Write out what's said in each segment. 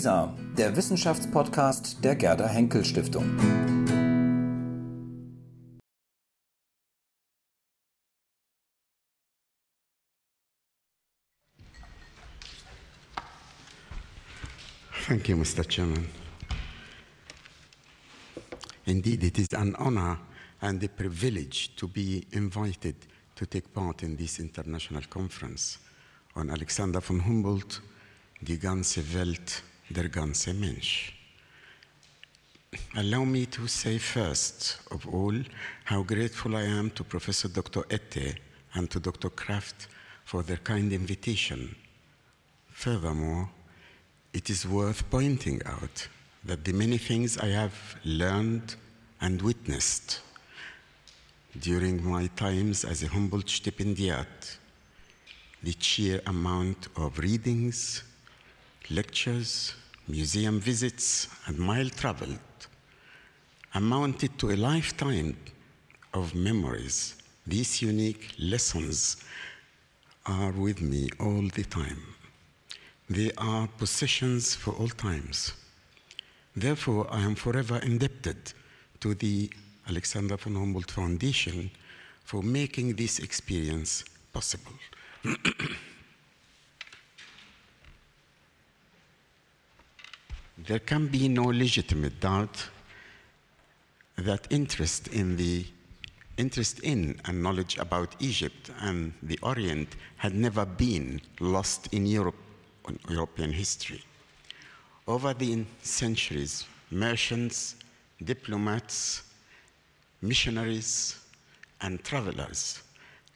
WISA, der Wissenschaftspodcast der Gerda Henkel Stiftung. Thank you, Mr. Chairman. Indeed, it is an honor and a privilege to be invited to take part in this international conference on Alexander von Humboldt, die ganze Welt, der ganze Mensch. Allow me to say first of all how grateful I am to Professor Dr. Ette and to Dr. Kraft for their kind invitation. Furthermore, it is worth pointing out that the many things I have learned and witnessed during my times as a Humboldt stipendiat, the sheer amount of readings, lectures, museum visits, and mile traveled amounted to a lifetime of memories. These unique lessons are with me all the time. They are possessions for all times. Therefore, I am forever indebted to the Alexander von Humboldt Foundation for making this experience possible. there can be no legitimate doubt that interest in the interest in and knowledge about Egypt and the Orient had never been lost in Europe, in European history. Over the centuries, merchants, diplomats, missionaries, and travelers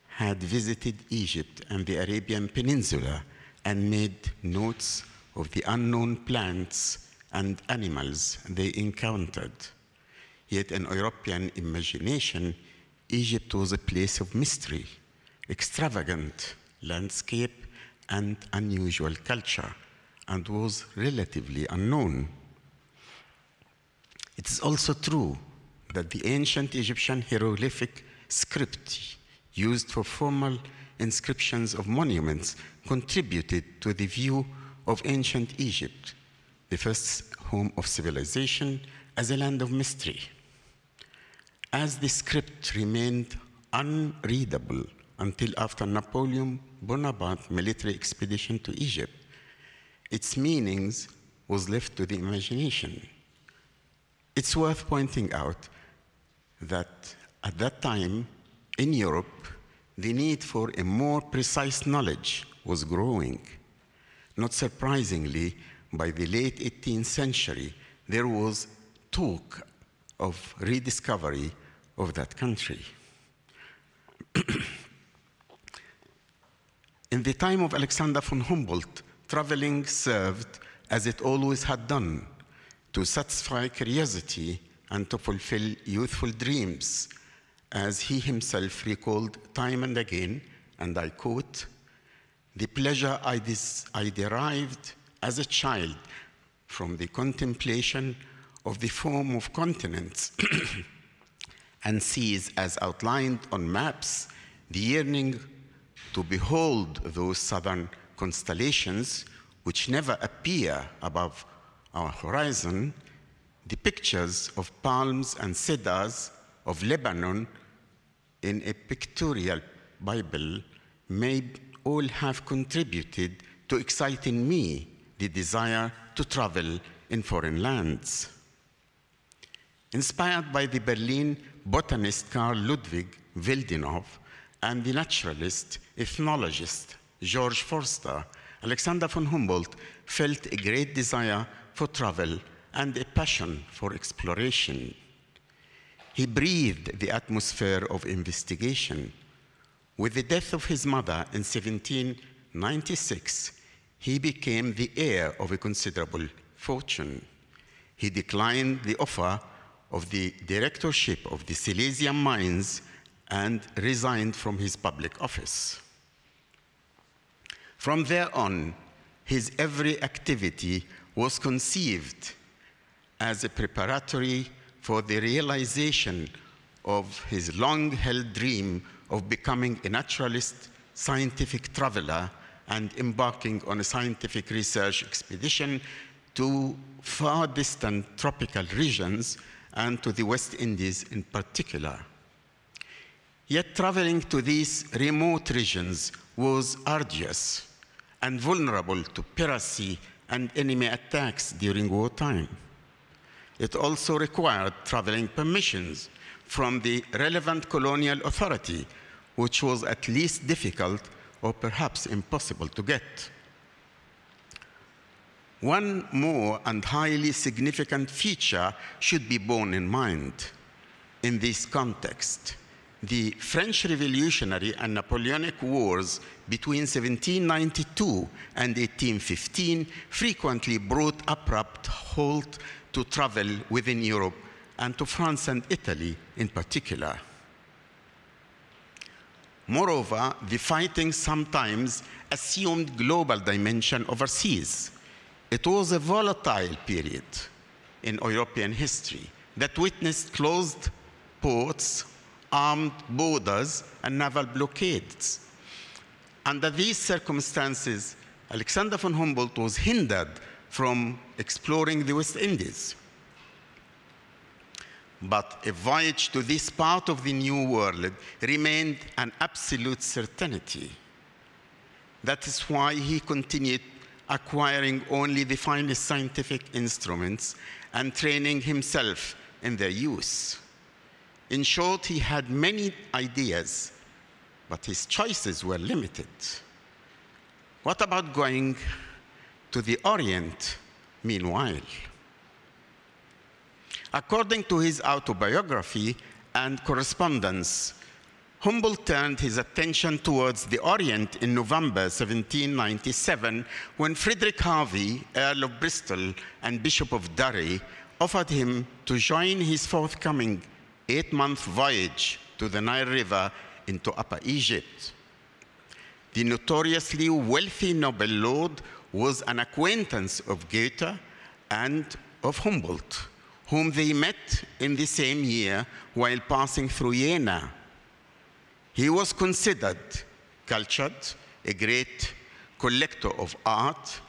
had visited Egypt and the Arabian Peninsula and made notes of the unknown plants and animals they encountered. Yet, in European imagination, Egypt was a place of mystery, extravagant landscape, and unusual culture, and was relatively unknown. It is also true that the ancient Egyptian hieroglyphic script used for formal inscriptions of monuments contributed to the view of ancient Egypt, the first home of civilization, as a land of mystery. As the script remained unreadable until after Napoleon Bonaparte's military expedition to Egypt, its meanings was left to the imagination. It's worth pointing out that at that time in Europe, the need for a more precise knowledge was growing. Not surprisingly, by the late 18th century, there was talk of rediscovery of that country. in the time of Alexander von Humboldt, traveling served as it always had done to satisfy curiosity and to fulfill youthful dreams, as he himself recalled time and again, and I quote, the pleasure I, I derived as a child from the contemplation of the form of continents and sees, as outlined on maps, the yearning to behold those southern constellations which never appear above our horizon, the pictures of palms and cedars of Lebanon in a pictorial Bible may all have contributed to excite in me the desire to travel in foreign lands. Inspired by the Berlin botanist Carl Ludwig Willdenow and the naturalist, ethnologist George Forster, Alexander von Humboldt felt a great desire for travel and a passion for exploration. He breathed the atmosphere of investigation. With the death of his mother in 1796, he became the heir of a considerable fortune. He declined the offer of the directorship of the Silesian mines and resigned from his public office. From there on, his every activity was conceived as a preparatory for the realization of his long held dream of becoming a naturalist, scientific traveler, and embarking on a scientific research expedition to far distant tropical regions and to the West Indies in particular. Yet traveling to these remote regions was arduous and vulnerable to piracy and enemy attacks during wartime. It also required traveling permissions from the relevant colonial authority, which was at least difficult or perhaps impossible to get. One more and highly significant feature should be borne in mind in this context. The French Revolutionary and Napoleonic Wars between 1792 and 1815 frequently brought abrupt halt to travel within Europe and to France and Italy in particular. Moreover, the fighting sometimes assumed global dimension overseas. It was a volatile period in European history that witnessed closed ports, armed borders, and naval blockades. Under these circumstances, Alexander von Humboldt was hindered from exploring the West Indies. But a voyage to this part of the New World remained an absolute certainty. That is why he continued acquiring only the finest scientific instruments and training himself in their use. In short, he had many ideas, but his choices were limited. What about going to the Orient meanwhile? According to his autobiography and correspondence, Humboldt turned his attention towards the Orient in November 1797 when Frederick Hervey, Earl of Bristol and Bishop of Derry, offered him to join his forthcoming eight month voyage to the Nile River into Upper Egypt. The notoriously wealthy Nobel Lord was an acquaintance of Goethe and of Humboldt, whom they met in the same year while passing through Jena. He was considered cultured, a great collector of art,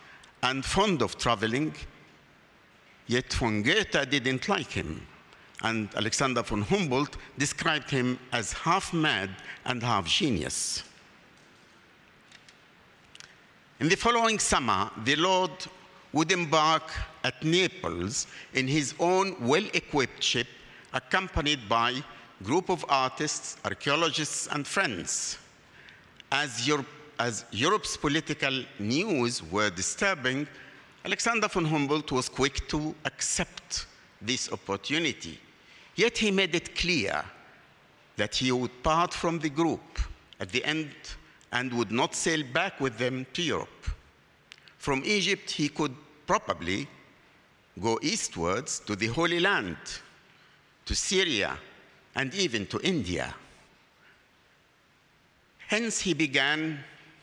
and fond of traveling, yet von Goethe didn't like him, and Alexander von Humboldt described him as half mad and half genius. In the following summer, the Lord would embark at Naples in his own well equipped ship, accompanied by a group of artists, archaeologists, and friends. As, Europe, as Europe's political news were disturbing, Alexander von Humboldt was quick to accept this opportunity. Yet he made it clear that he would part from the group at the end and would not sail back with them to Europe. From Egypt, he could probably go eastwards to the Holy Land, to Syria, and even to India. Hence, he began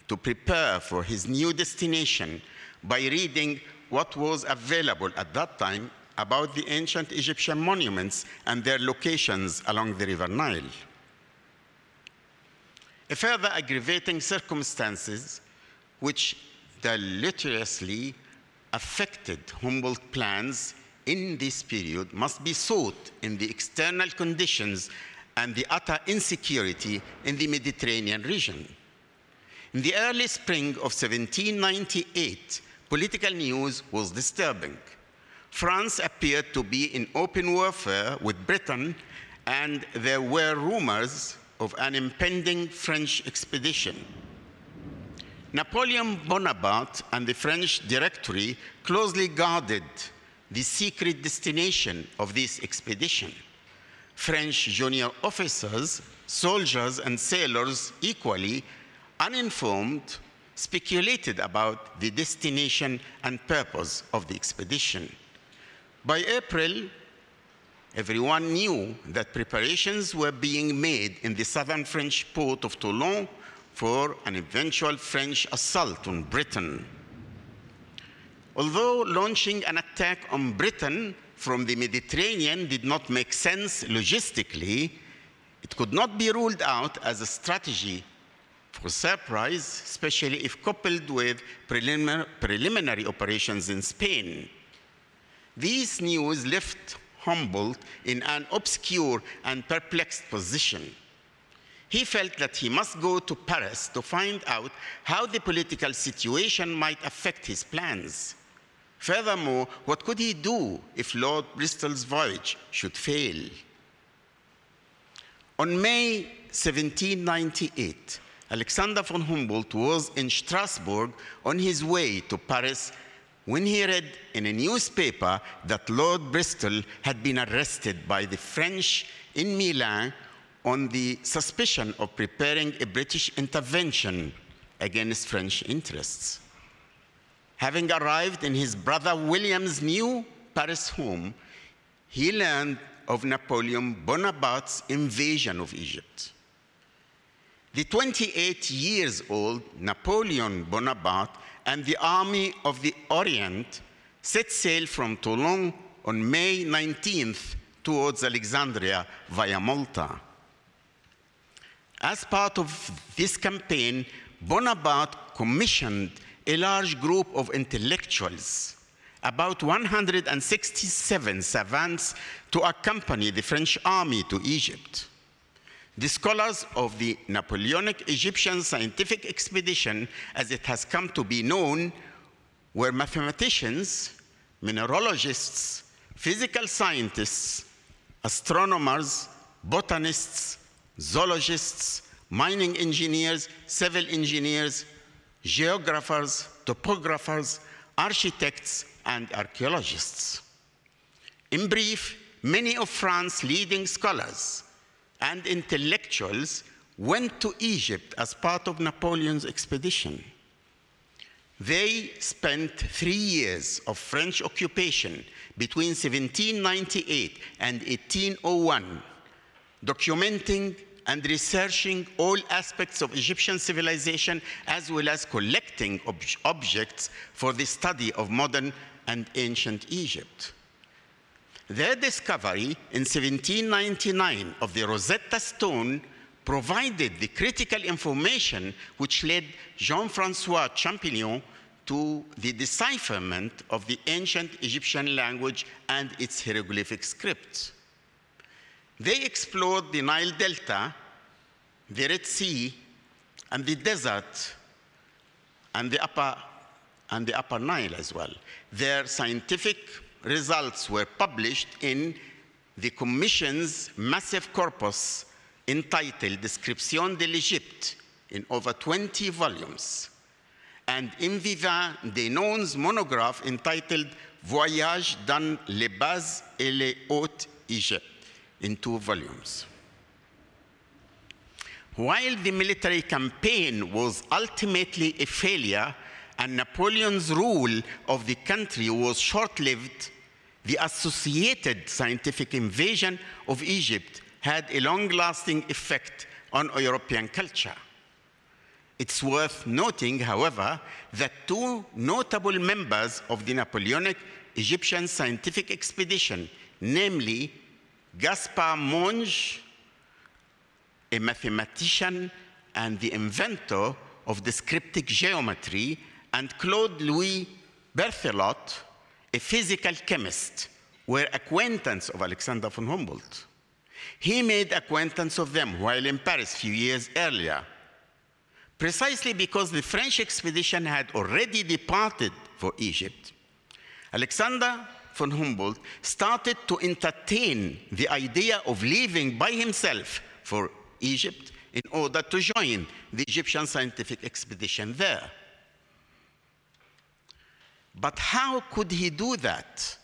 to prepare for his new destination by reading what was available at that time about the ancient Egyptian monuments and their locations along the River Nile. A further aggravating circumstances which deleteriously affected Humboldt plans in this period must be sought in the external conditions and the utter insecurity in the Mediterranean region. In the early spring of 1798, political news was disturbing. France appeared to be in open warfare with Britain, and there were rumors of an impending French expedition. Napoleon Bonaparte and the French Directory closely guarded the secret destination of this expedition. French junior officers, soldiers, and sailors, equally uninformed, speculated about the destination and purpose of the expedition. By April, everyone knew that preparations were being made in the southern French port of Toulon for an eventual French assault on Britain. Although launching an attack on Britain from the Mediterranean did not make sense logistically, it could not be ruled out as a strategy for surprise, especially if coupled with preliminary, preliminary operations in Spain. These news left Humboldt in an obscure and perplexed position. He felt that he must go to Paris to find out how the political situation might affect his plans. Furthermore, what could he do if Lord Bristol's voyage should fail? On May 1798, Alexander von Humboldt was in Strasbourg on his way to Paris when he read in a newspaper that Lord Bristol had been arrested by the French in Milan on the suspicion of preparing a British intervention against French interests. Having arrived in his brother William's new Paris home, he learned of Napoleon Bonaparte's invasion of Egypt. The 28 years old Napoleon Bonaparte and the army of the Orient set sail from Toulon on May 19th towards Alexandria via Malta. As part of this campaign, Bonaparte commissioned a large group of intellectuals, about 167 savants, to accompany the French army to Egypt. The scholars of the Napoleonic Egyptian scientific expedition, as it has come to be known, were mathematicians, mineralogists, physical scientists, astronomers, botanists, zoologists, mining engineers, civil engineers, geographers, topographers, architects, and archaeologists. In brief, many of France's leading scholars and intellectuals went to Egypt as part of Napoleon's expedition. They spent three years of French occupation between 1798 and 1801, documenting and researching all aspects of Egyptian civilization as well as collecting ob objects for the study of modern and ancient Egypt. Their discovery in 1799 of the Rosetta Stone provided the critical information which led Jean-Francois Champollion to the decipherment of the ancient Egyptian language and its hieroglyphic script. They explored the Nile Delta, the Red Sea, and the desert, and the upper, and the upper Nile as well. Their scientific results were published in the Commission's massive corpus entitled Description de l'Égypte in over 20 volumes, and in Vivant Denon's monograph entitled Voyage dans les Bas et les Hautes Égyptes in two volumes. While the military campaign was ultimately a failure and Napoleon's rule of the country was short lived, the associated scientific invasion of Egypt had a long lasting effect on European culture. It's worth noting, however, that two notable members of the Napoleonic Egyptian scientific expedition, namely Gaspard Monge, a mathematician and the inventor of descriptive geometry, and Claude Louis Berthollet, a physical chemist, were acquaintance of Alexander von Humboldt. He made acquaintance of them while in Paris a few years earlier, precisely because the French expedition had already departed for Egypt. Alexander von Humboldt started to entertain the idea of leaving by himself for Egypt in order to join the Egyptian scientific expedition there. But how could he do that?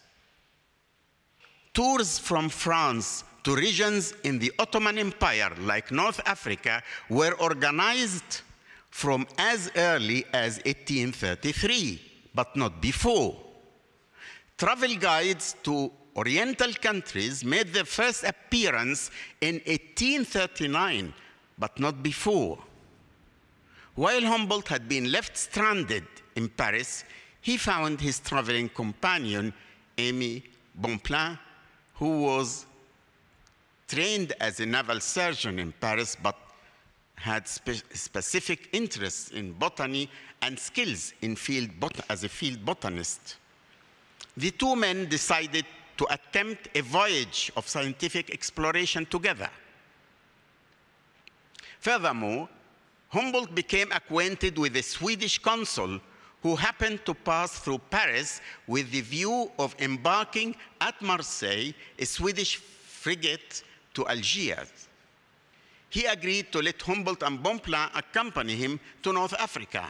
Tours from France to regions in the Ottoman Empire, like North Africa, were organized from as early as 1833, but not before. Travel guides to Oriental countries made their first appearance in 1839, but not before. While Humboldt had been left stranded in Paris, he found his traveling companion, Aimé Bonpland, who was trained as a naval surgeon in Paris, but had spe specific interests in botany and skills in field as a field botanist. The two men decided to attempt a voyage of scientific exploration together. Furthermore, Humboldt became acquainted with a Swedish consul who happened to pass through Paris with the view of embarking at Marseille a Swedish frigate to Algiers. He agreed to let Humboldt and Bonpland accompany him to North Africa.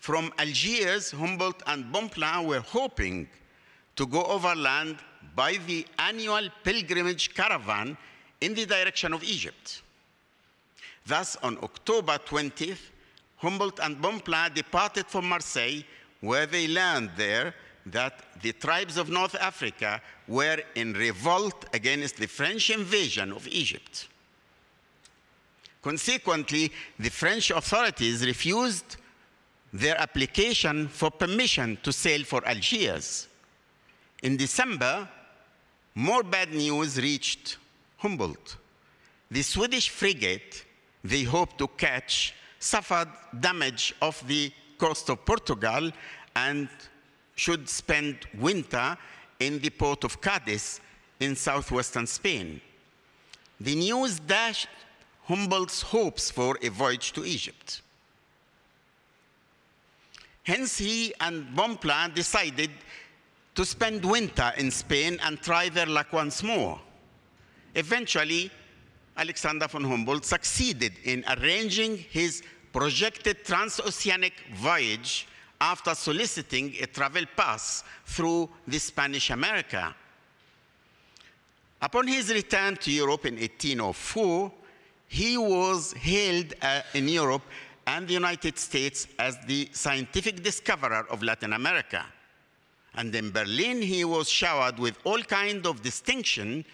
From Algiers, Humboldt and Bonpland were hoping to go overland by the annual pilgrimage caravan in the direction of Egypt. Thus, on October 20th, Humboldt and Bonpland departed from Marseille, where they learned there that the tribes of North Africa were in revolt against the French invasion of Egypt. Consequently, the French authorities refused their application for permission to sail for Algiers. In December, more bad news reached Humboldt. The Swedish frigate they hoped to catch suffered damage off the coast of Portugal and should spend winter in the port of Cadiz in southwestern Spain. The news dashed Humboldt's hopes for a voyage to Egypt. Hence, he and Bonpland decided to spend winter in Spain and try their luck once more. Eventually, Alexander von Humboldt succeeded in arranging his projected transoceanic voyage after soliciting a travel pass through the Spanish America. Upon his return to Europe in 1804, he was hailed uh, in Europe and the United States as the scientific discoverer of Latin America. And in Berlin, he was showered with all kinds of distinction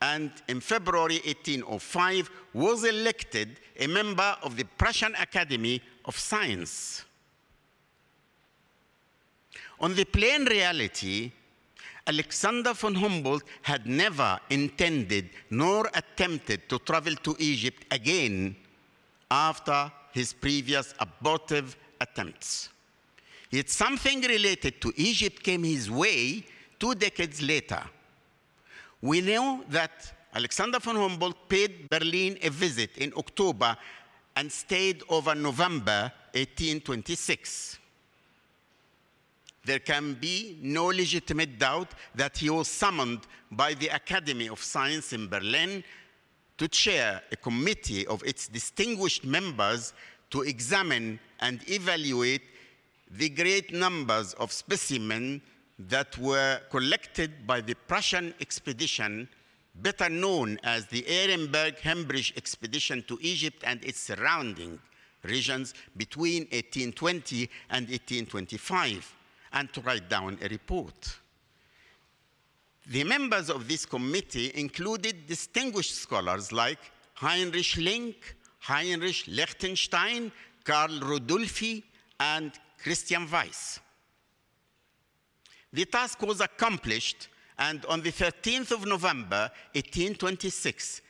and in February 1805 was elected a member of the Prussian Academy of Science. On the plain reality, Alexander von Humboldt had never intended nor attempted to travel to Egypt again after his previous abortive attempts. Yet something related to Egypt came his way two decades later we know that Alexander von Humboldt paid Berlin a visit in October and stayed over November 1826. There can be no legitimate doubt that he was summoned by the Academy of Science in Berlin to chair a committee of its distinguished members to examine and evaluate the great numbers of specimens that were collected by the Prussian expedition, better known as the Ehrenberg-Hemprich expedition to Egypt and its surrounding regions between 1820 and 1825, and to write down a report. The members of this committee included distinguished scholars like Heinrich Link, Heinrich Lichtenstein, Karl Rudolphi, and Christian Weiss. The task was accomplished, and on the 13th of November, 1826,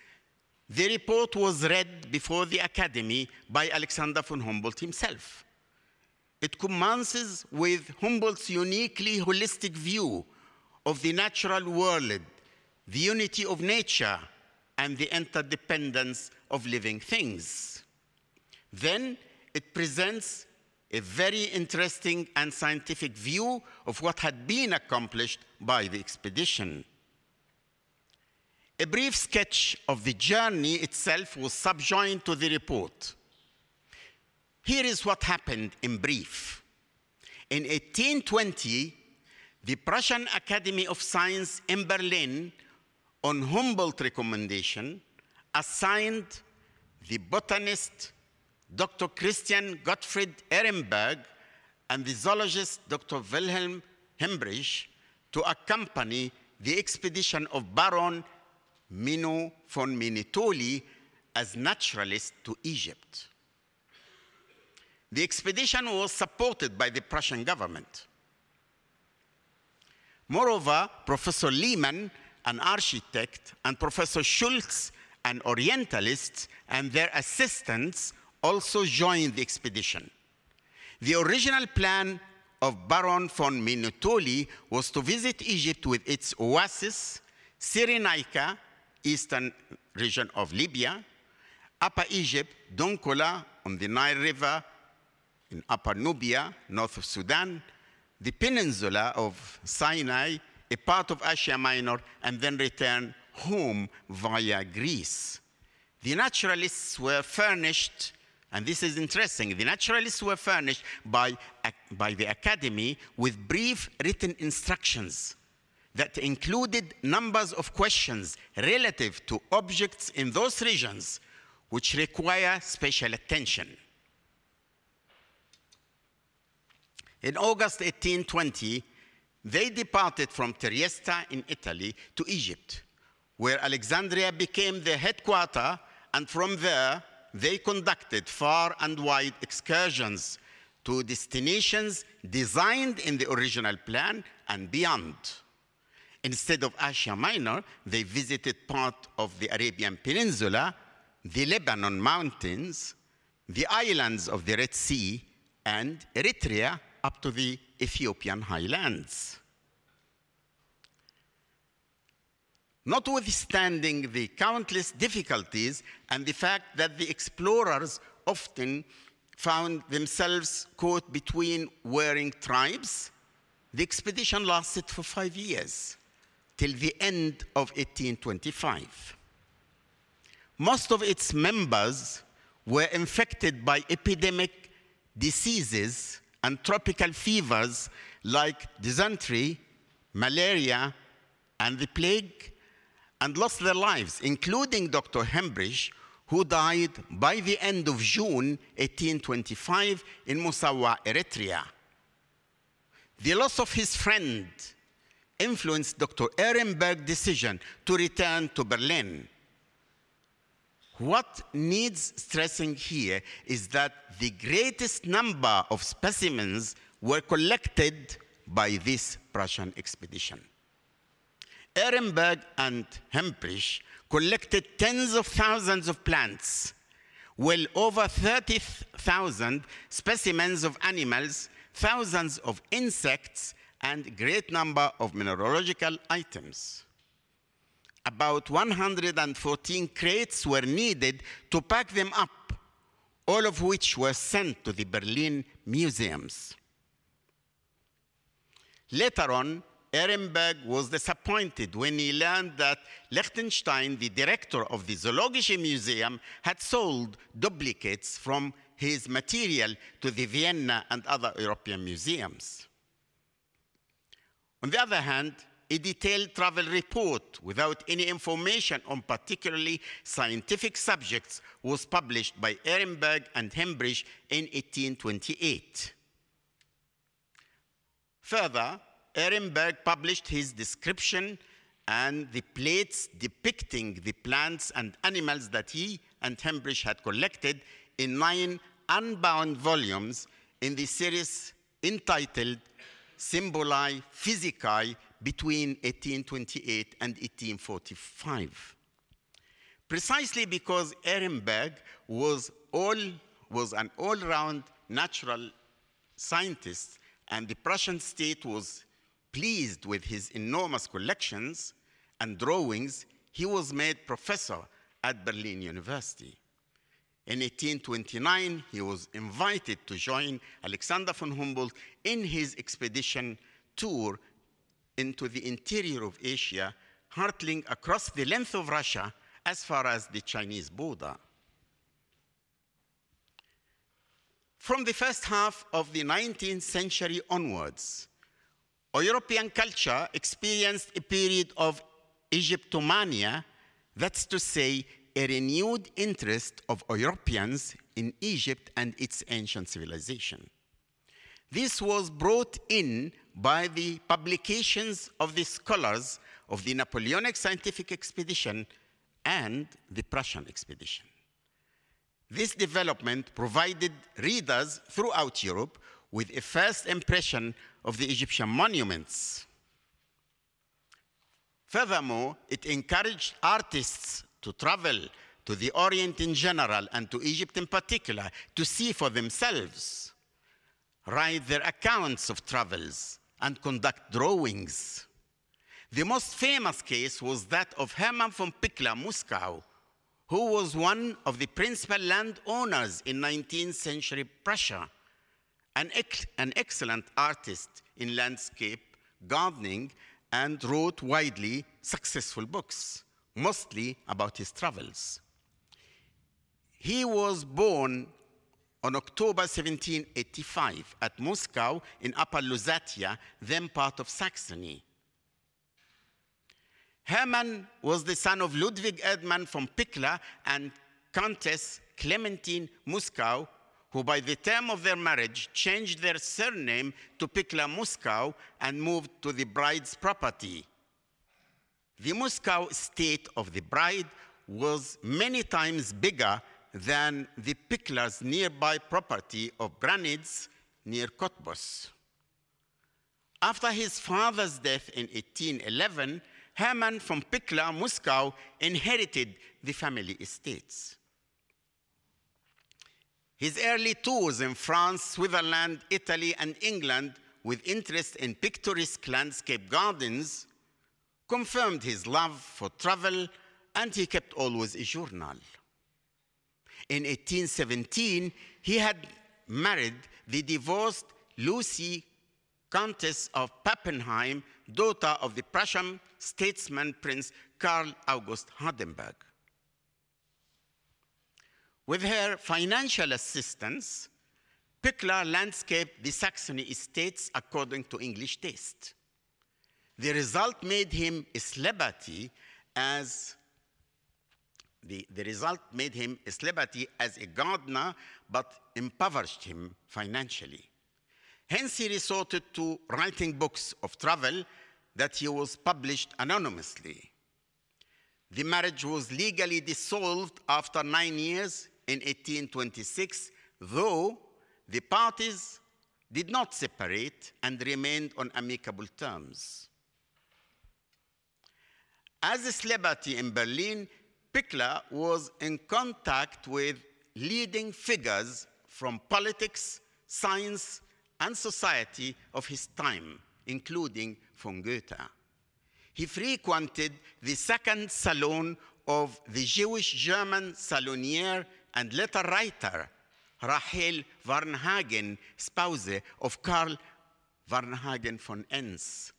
the report was read before the Academy by Alexander von Humboldt himself. It commences with Humboldt's uniquely holistic view of the natural world, the unity of nature, and the interdependence of living things. Then it presents a very interesting and scientific view of what had been accomplished by the expedition. A brief sketch of the journey itself was subjoined to the report. Here is what happened in brief. In 1820, the Prussian Academy of Science in Berlin, on Humboldt recommendation, assigned the botanist Dr. Christian Gottfried Ehrenberg and the zoologist Dr. Wilhelm Hemprich to accompany the expedition of Baron Menu von Minutoli as naturalist to Egypt. The expedition was supported by the Prussian government. Moreover, Professor Lehmann, an architect, and Professor Schultz, an Orientalist, and their assistants also joined the expedition. The original plan of Baron von Minutoli was to visit Egypt with its oasis, Cyrenaica, eastern region of Libya, Upper Egypt, Dongola on the Nile River in Upper Nubia, north of Sudan, the peninsula of Sinai, a part of Asia Minor, and then return home via Greece. The naturalists were furnished, and this is interesting, the naturalists were furnished by, by the Academy with brief written instructions that included numbers of questions relative to objects in those regions which require special attention. In August 1820, they departed from Trieste in Italy to Egypt, where Alexandria became the headquarters, and from there they conducted far and wide excursions to destinations designed in the original plan and beyond. Instead of Asia Minor, they visited part of the Arabian Peninsula, the Lebanon Mountains, the islands of the Red Sea, and Eritrea up to the Ethiopian highlands. Notwithstanding the countless difficulties and the fact that the explorers often found themselves caught between warring tribes, the expedition lasted for five years, till the end of 1825. Most of its members were infected by epidemic diseases and tropical fevers like dysentery, malaria, and the plague, and lost their lives, including Dr. Hemprich, who died by the end of June 1825 in Massawa, Eritrea. The loss of his friend influenced Dr. Ehrenberg's decision to return to Berlin. What needs stressing here is that the greatest number of specimens were collected by this Prussian expedition. Ehrenberg and Hemprich collected tens of thousands of plants, well over 30,000 specimens of animals, thousands of insects, and great number of mineralogical items. About 114 crates were needed to pack them up, all of which were sent to the Berlin museums. Later on, Ehrenberg was disappointed when he learned that Lichtenstein, the director of the Zoologische Museum, had sold duplicates from his material to the Vienna and other European museums. On the other hand, a detailed travel report without any information on particularly scientific subjects was published by Ehrenberg and Hemprich in 1828. Further, Ehrenberg published his description and the plates depicting the plants and animals that he and Hemprich had collected in nine unbound volumes in the series entitled Symbolae Physicae between 1828 and 1845. Precisely because Ehrenberg was, all, was an all-round natural scientist and the Prussian state was pleased with his enormous collections and drawings, he was made professor at Berlin University. In 1829, he was invited to join Alexander von Humboldt in his expedition tour into the interior of Asia, hurtling across the length of Russia as far as the Chinese border. From the first half of the 19th century onwards, European culture experienced a period of Egyptomania, that's to say, a renewed interest of Europeans in Egypt and its ancient civilization. This was brought in by the publications of the scholars of the Napoleonic scientific expedition and the Prussian expedition. This development provided readers throughout Europe with a first impression of the Egyptian monuments. Furthermore, it encouraged artists to travel to the Orient in general and to Egypt in particular to see for themselves write their accounts of travels and conduct drawings. The most famous case was that of Hermann von Pückler-Muskau who was one of the principal landowners in 19th century Prussia, an, ex- an excellent artist in landscape gardening, and wrote widely successful books, mostly about his travels. He was born on October 1785 at Muskau in Upper Lusatia, then part of Saxony. Hermann was the son of Ludwig Erdmann von Pückler and Countess Clementine Muskau, who by the time of their marriage changed their surname to Pückler Muskau and moved to the bride's property. The Muskau estate of the bride was many times bigger than the Pückler's nearby property of Branitz near Cottbus. After his father's death in 1811, Hermann von Pückler Muskau inherited the family estates. His early tours in France, Switzerland, Italy, and England, with interest in picturesque landscape gardens, confirmed his love for travel, and he kept always a journal. In 1817, he had married the divorced Lucy, Countess of Pappenheim, daughter of the Prussian statesman Prince Karl August Hardenberg. With her financial assistance, Pückler landscaped the Saxony estates according to English taste. The result made him a celebrity as the, the result made him a celebrity as a gardener, but impoverished him financially. Hence, he resorted to writing books of travel that he was published anonymously. The marriage was legally dissolved after nine years in 1826, though the parties did not separate and remained on amicable terms. As a celebrity in Berlin, Pückler was in contact with leading figures from politics, science, and society of his time, including von Goethe. He frequented the second salon of the Jewish German salonier and letter writer Rahel Varnhagen, spouse of Karl Varnhagen von Ense.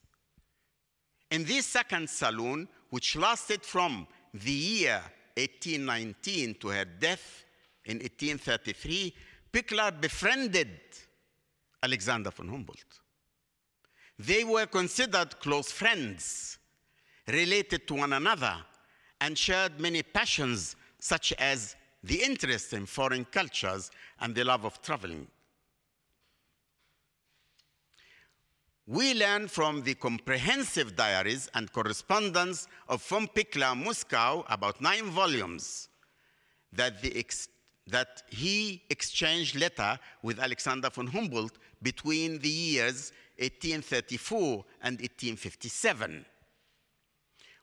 In this second salon, which lasted from the year 1819 to her death in 1833, Pückler befriended Alexander von Humboldt. They were considered close friends, related to one another, and shared many passions, such as the interest in foreign cultures and the love of traveling. We learn from the comprehensive diaries and correspondence of von Pückler Muskau, about nine volumes, that, that he exchanged letter with Alexander von Humboldt between the years 1834 and 1857.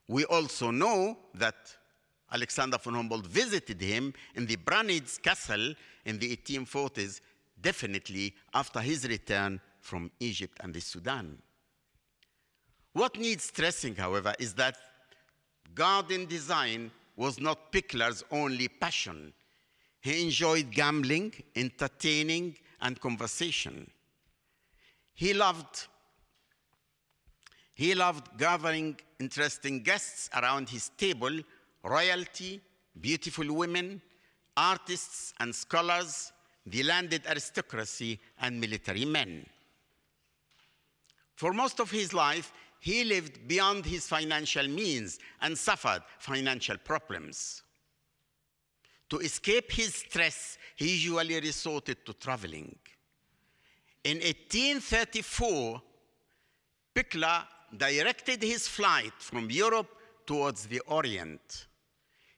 We also know that Alexander von Humboldt visited him in the Branitz Castle in the 1840s, definitely after his return from Egypt and the Sudan. What needs stressing, however, is that garden design was not Pückler's only passion. He enjoyed gambling, entertaining, and conversation. He loved, he loved gathering interesting guests around his table, royalty, beautiful women, artists and scholars, the landed aristocracy, and military men. For most of his life, he lived beyond his financial means and suffered financial problems. To escape his stress, he usually resorted to traveling. In 1834, Pückler directed his flight from Europe towards the Orient.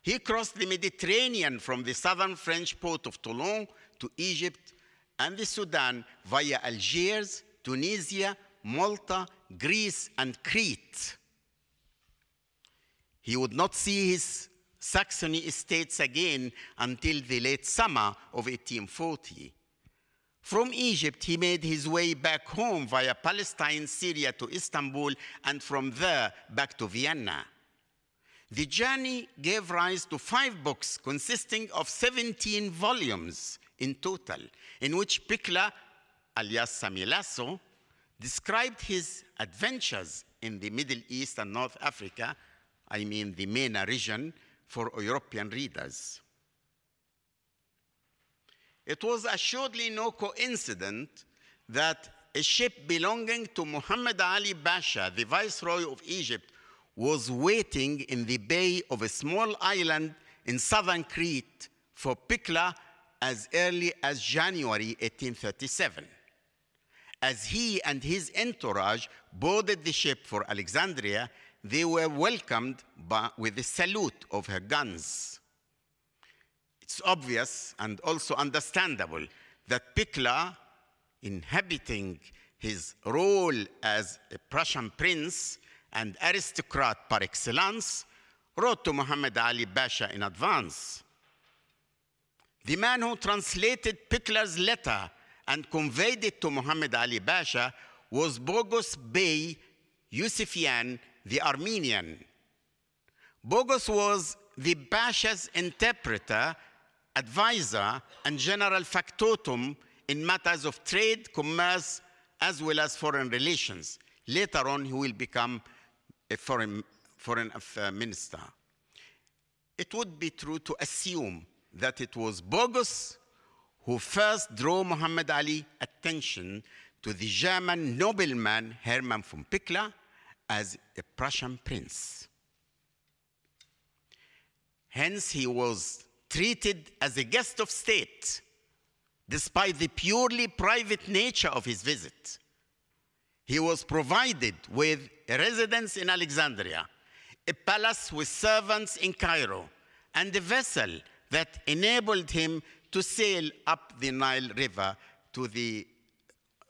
He crossed the Mediterranean from the southern French port of Toulon to Egypt and the Sudan via Algiers, Tunisia, Malta, Greece, and Crete. He would not see his Saxony estates again until the late summer of 1840. From Egypt, he made his way back home via Palestine, Syria to Istanbul, and from there back to Vienna. The journey gave rise to five books consisting of 17 volumes in total, in which Pückler, alias Semilasso, described his adventures in the Middle East and North Africa, I mean the MENA region, for European readers. It was assuredly no coincidence that a ship belonging to Muhammad Ali Pasha, the Viceroy of Egypt, was waiting in the bay of a small island in southern Crete for Pückler as early as January 1837. As he and his entourage boarded the ship for Alexandria, they were welcomed by, with a salute of her guns. It's obvious and also understandable that Pückler, inhabiting his role as a Prussian prince and aristocrat par excellence, wrote to Muhammad Ali Pasha in advance. The man who translated Pückler's letter and conveyed it to Muhammad Ali Pasha was Boghos Bey Yusufian the Armenian. Boghos was the Pasha's interpreter, advisor, and general factotum in matters of trade, commerce, as well as foreign relations. Later on, he will become a foreign, foreign minister. It would be true to assume that it was Boghos who first drew Muhammad Ali attention to the German nobleman Hermann von Pückler as a Prussian prince. Hence, he was treated as a guest of state, despite the purely private nature of his visit. He was provided with a residence in Alexandria, a palace with servants in Cairo, and a vessel that enabled him to sail up the Nile River to the,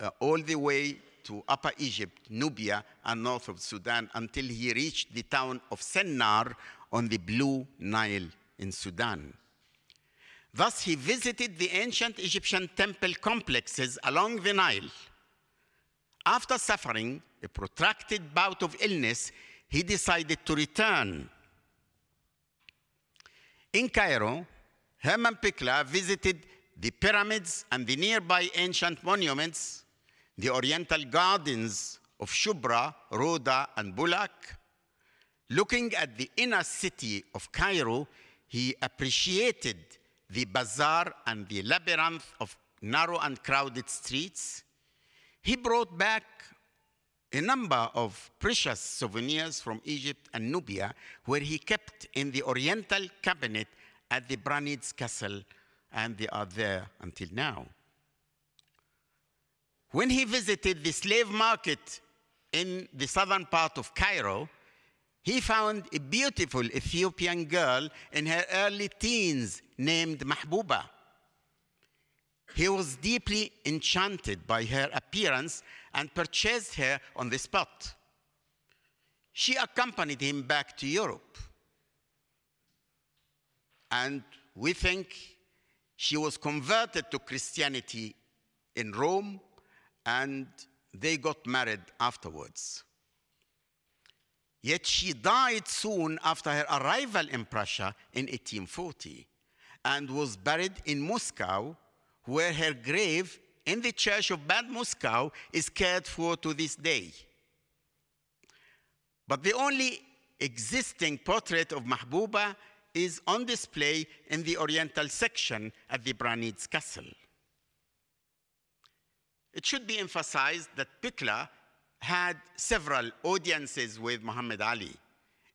uh, all the way to Upper Egypt, Nubia, and north of Sudan until he reached the town of Sennar on the Blue Nile in Sudan. Thus, he visited the ancient Egyptian temple complexes along the Nile. After suffering a protracted bout of illness, he decided to return. In Cairo, Hermann Pückler visited the pyramids and the nearby ancient monuments, the oriental gardens of Shubra, Roda, and Bulak. Looking at the inner city of Cairo, he appreciated the bazaar and the labyrinth of narrow and crowded streets. He brought back a number of precious souvenirs from Egypt and Nubia, where he kept in the Oriental cabinet at the Branitz Castle, and they are there until now. When he visited the slave market in the southern part of Cairo, he found a beautiful Ethiopian girl in her early teens named Mahbuba. He was deeply enchanted by her appearance and purchased her on the spot. She accompanied him back to Europe. And we think she was converted to Christianity in Rome and they got married afterwards. Yet she died soon after her arrival in Prussia in 1840 and was buried in Muskau, where her grave in the church of Bad Muskau is cared for to this day. But the only existing portrait of Mahbuba is on display in the Oriental section at the Branitz Castle. It should be emphasized that Pückler had several audiences with Muhammad Ali,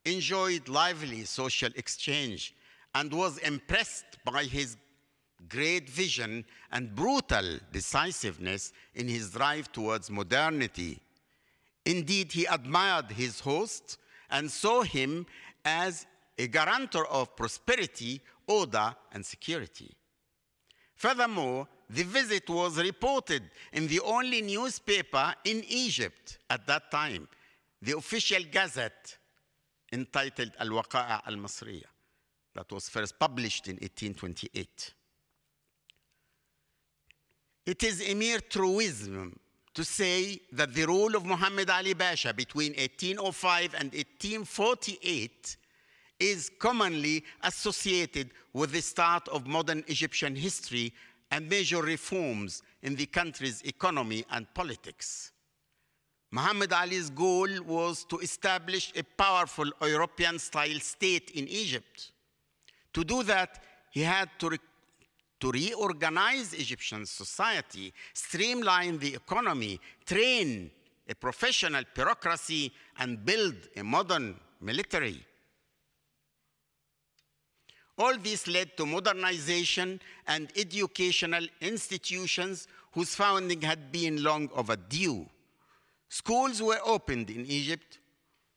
enjoyed lively social exchange, and was impressed by his great vision and brutal decisiveness in his drive towards modernity. Indeed, he admired his host and saw him as a guarantor of prosperity, order, and security. Furthermore, the visit was reported in the only newspaper in Egypt at that time, the official gazette entitled Al Waqa'a Al Masriya, that was first published in 1828. It is a mere truism to say that the rule of Muhammad Ali Pasha between 1805 and 1848 is commonly associated with the start of modern Egyptian history and major reforms in the country's economy and politics. Muhammad Ali's goal was to establish a powerful European style state in Egypt. To do that, he had to, re- to reorganize Egyptian society, streamline the economy, train a professional bureaucracy, and build a modern military. All this led to modernization and educational institutions whose founding had been long overdue. Schools were opened in Egypt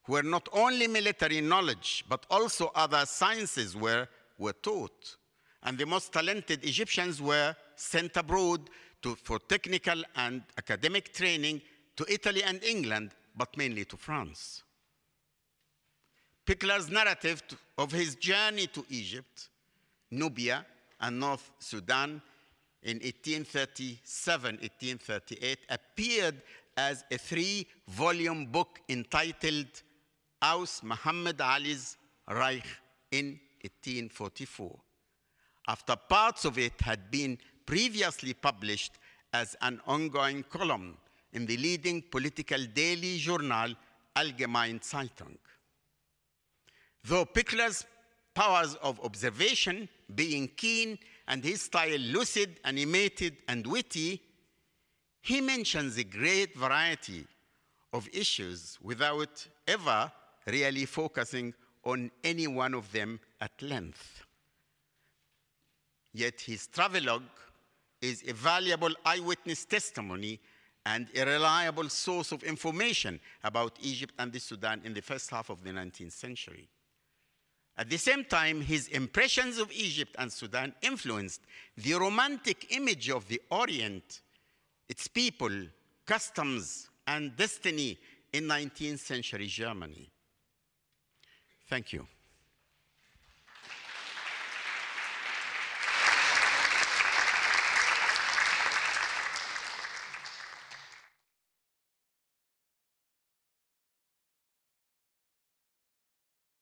where not only military knowledge, but also other sciences were, were taught. And the most talented Egyptians were sent abroad to, for technical and academic training to Italy and England, but mainly to France. Pückler's narrative of his journey to Egypt, Nubia, and North Sudan in 1837 1838 appeared as a three volume book entitled Aus Muhammad Ali's Reich in 1844. After parts of it had been previously published as an ongoing column in the leading political daily journal Allgemeine Zeitung. Though Pückler's powers of observation being keen and his style lucid, animated, and witty, he mentions a great variety of issues without ever really focusing on any one of them at length. Yet his travelogue is a valuable eyewitness testimony and a reliable source of information about Egypt and the Sudan in the first half of the 19th century. At the same time, his impressions of Egypt and Sudan influenced the romantic image of the Orient, its people, customs, and destiny in 19th century Germany. Thank you.